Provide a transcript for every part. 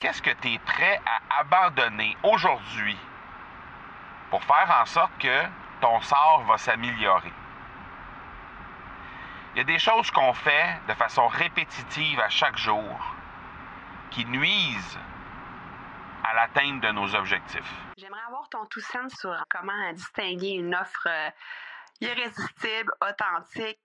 Qu'est-ce que tu es prêt à abandonner aujourd'hui pour faire en sorte que ton sort va s'améliorer? Il y a des choses qu'on fait de façon répétitive à chaque jour qui nuisent à l'atteinte de nos objectifs. J'aimerais avoir ton tout sens sur comment distinguer une offre euh, irrésistible, authentique,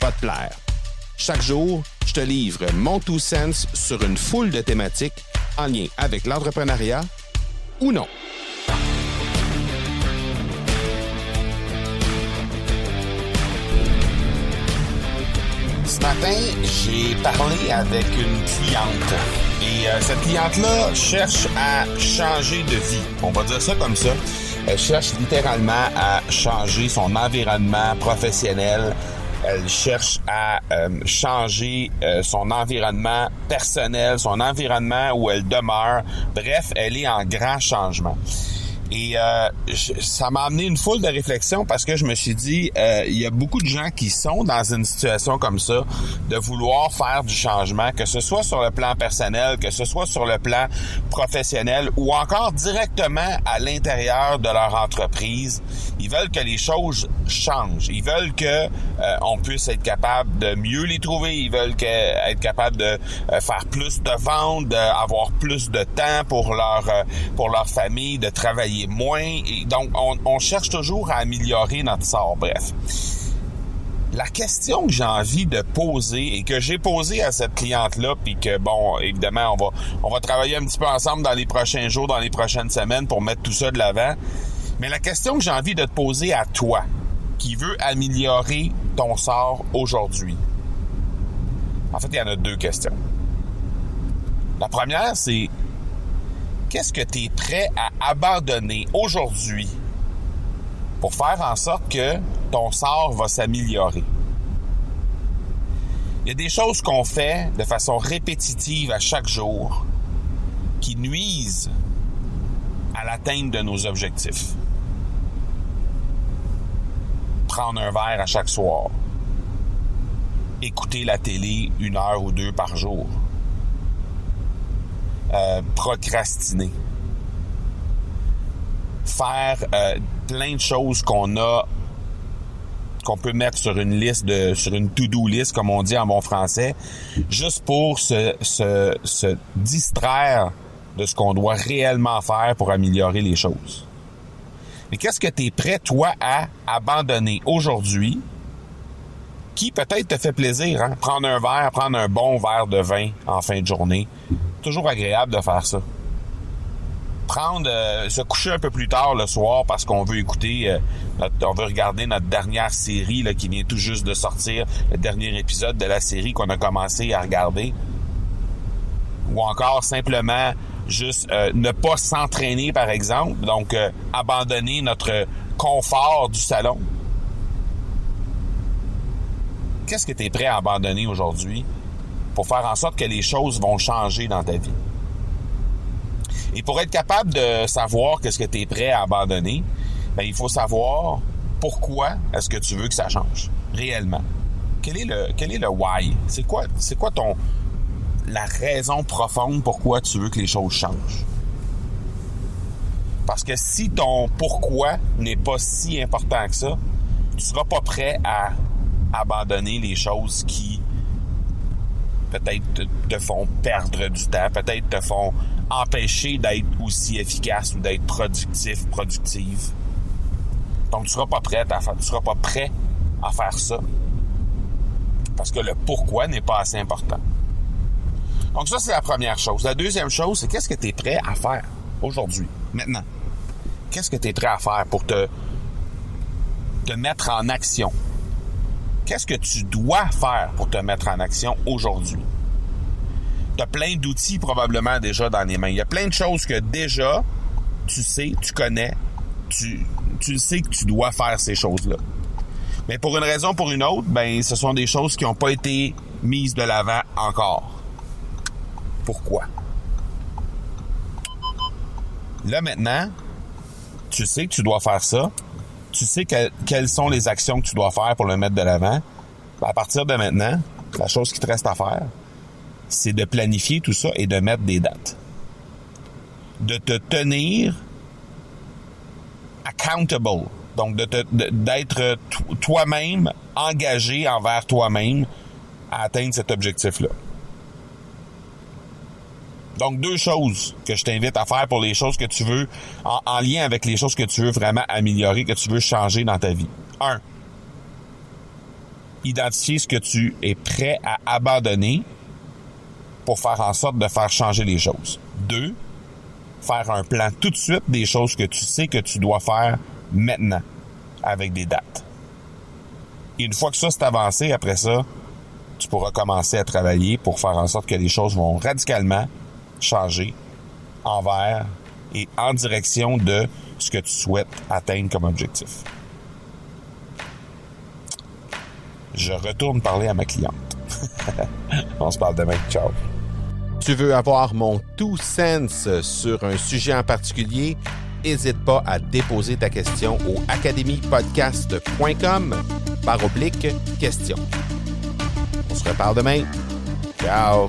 va te plaire. Chaque jour, je te livre mon Two Sense sur une foule de thématiques en lien avec l'entrepreneuriat ou non. Ce matin, j'ai parlé avec une cliente. Et euh, cette cliente-là cherche à changer de vie. On va dire ça comme ça. Elle cherche littéralement à changer son environnement professionnel. Elle cherche à euh, changer euh, son environnement personnel, son environnement où elle demeure. Bref, elle est en grand changement. Et euh, ça m'a amené une foule de réflexions parce que je me suis dit, euh, il y a beaucoup de gens qui sont dans une situation comme ça, de vouloir faire du changement, que ce soit sur le plan personnel, que ce soit sur le plan professionnel ou encore directement à l'intérieur de leur entreprise. Ils veulent que les choses changent. Ils veulent que euh, on puisse être capable de mieux les trouver. Ils veulent être capable de faire plus de ventes, d'avoir plus de temps pour leur pour leur famille, de travailler moins. Donc, on, on, cherche toujours à améliorer notre sort. Bref. La question que j'ai envie de poser et que j'ai posée à cette cliente-là, puis que, bon, évidemment, on va, on va travailler un petit peu ensemble dans les prochains jours, dans les prochaines semaines pour mettre tout ça de l'avant. Mais la question que j'ai envie de te poser à toi, qui veut améliorer ton sort aujourd'hui. En fait, il y en a deux questions. La première, c'est qu'est-ce que tu es prêt à abandonner aujourd'hui pour faire en sorte que ton sort va s'améliorer? Il y a des choses qu'on fait de façon répétitive à chaque jour qui nuisent à l'atteinte de nos objectifs. Prendre un verre à chaque soir. Écouter la télé une heure ou deux par jour euh, procrastiner. Faire euh, plein de choses qu'on a qu'on peut mettre sur une liste de sur une to-do list comme on dit en bon français juste pour se, se, se distraire de ce qu'on doit réellement faire pour améliorer les choses. Mais qu'est-ce que tu es prêt toi à abandonner aujourd'hui qui peut-être te fait plaisir hein? prendre un verre, prendre un bon verre de vin en fin de journée, toujours agréable de faire ça. Prendre, euh, se coucher un peu plus tard le soir parce qu'on veut écouter, euh, on veut regarder notre dernière série là, qui vient tout juste de sortir, le dernier épisode de la série qu'on a commencé à regarder. Ou encore simplement juste euh, ne pas s'entraîner par exemple, donc abandonner notre confort du salon. Qu'est-ce que tu es prêt à abandonner aujourd'hui pour faire en sorte que les choses vont changer dans ta vie? Et pour être capable de savoir qu'est-ce que tu es prêt à abandonner, ben, il faut savoir pourquoi est-ce que tu veux que ça change réellement. Quel est le quel why? C'est quoi ton la raison profonde pourquoi tu veux que les choses changent? Parce que si ton pourquoi n'est pas si important que ça, tu seras pas prêt à abandonner les choses qui peut-être te font perdre du temps, peut-être te font empêcher d'être aussi efficace ou d'être productif, productive. Donc tu seras pas prêt à faire, tu seras pas prêt à faire ça. Parce que le pourquoi n'est pas assez important. Donc ça, c'est la première chose. La deuxième chose, c'est qu'est-ce que tu es prêt à faire aujourd'hui, maintenant? Qu'est-ce que tu es prêt à faire pour te, te mettre en action? Qu'est-ce que tu dois faire pour te mettre en action aujourd'hui? Tu as plein d'outils probablement déjà dans les mains. Il y a plein de choses que déjà, tu sais, tu connais, tu, tu sais que tu dois faire ces choses-là. Mais pour une raison ou pour une autre, ben, ce sont des choses qui n'ont pas été mises de l'avant encore. Pourquoi? Là maintenant, tu sais que tu dois faire ça. Tu sais quelles sont les actions que tu dois faire pour le mettre de l'avant. À partir de maintenant, la chose qui te reste à faire, c'est de planifier tout ça et de mettre des dates. De te tenir accountable. Donc, d'être toi-même engagé envers toi-même à atteindre cet objectif-là. Donc, deux choses que je t'invite à faire pour les choses que tu veux, en, lien avec les choses que tu veux vraiment améliorer, que tu veux changer dans ta vie. Un, identifier ce que tu es prêt à abandonner pour faire en sorte de faire changer les choses. Deux, faire un plan tout de suite des choses que tu sais que tu dois faire maintenant avec des dates. Et une fois que ça c'est avancé, après ça, tu pourras commencer à travailler pour faire en sorte que les choses vont radicalement changer envers et en direction de ce que tu souhaites atteindre comme objectif. Je retourne parler à ma cliente. On se parle demain. Ciao. Tu veux avoir mon tout sens sur un sujet en particulier? N'hésite pas à déposer ta question au academypodcast.com par oblique question. On se reparle demain. Ciao.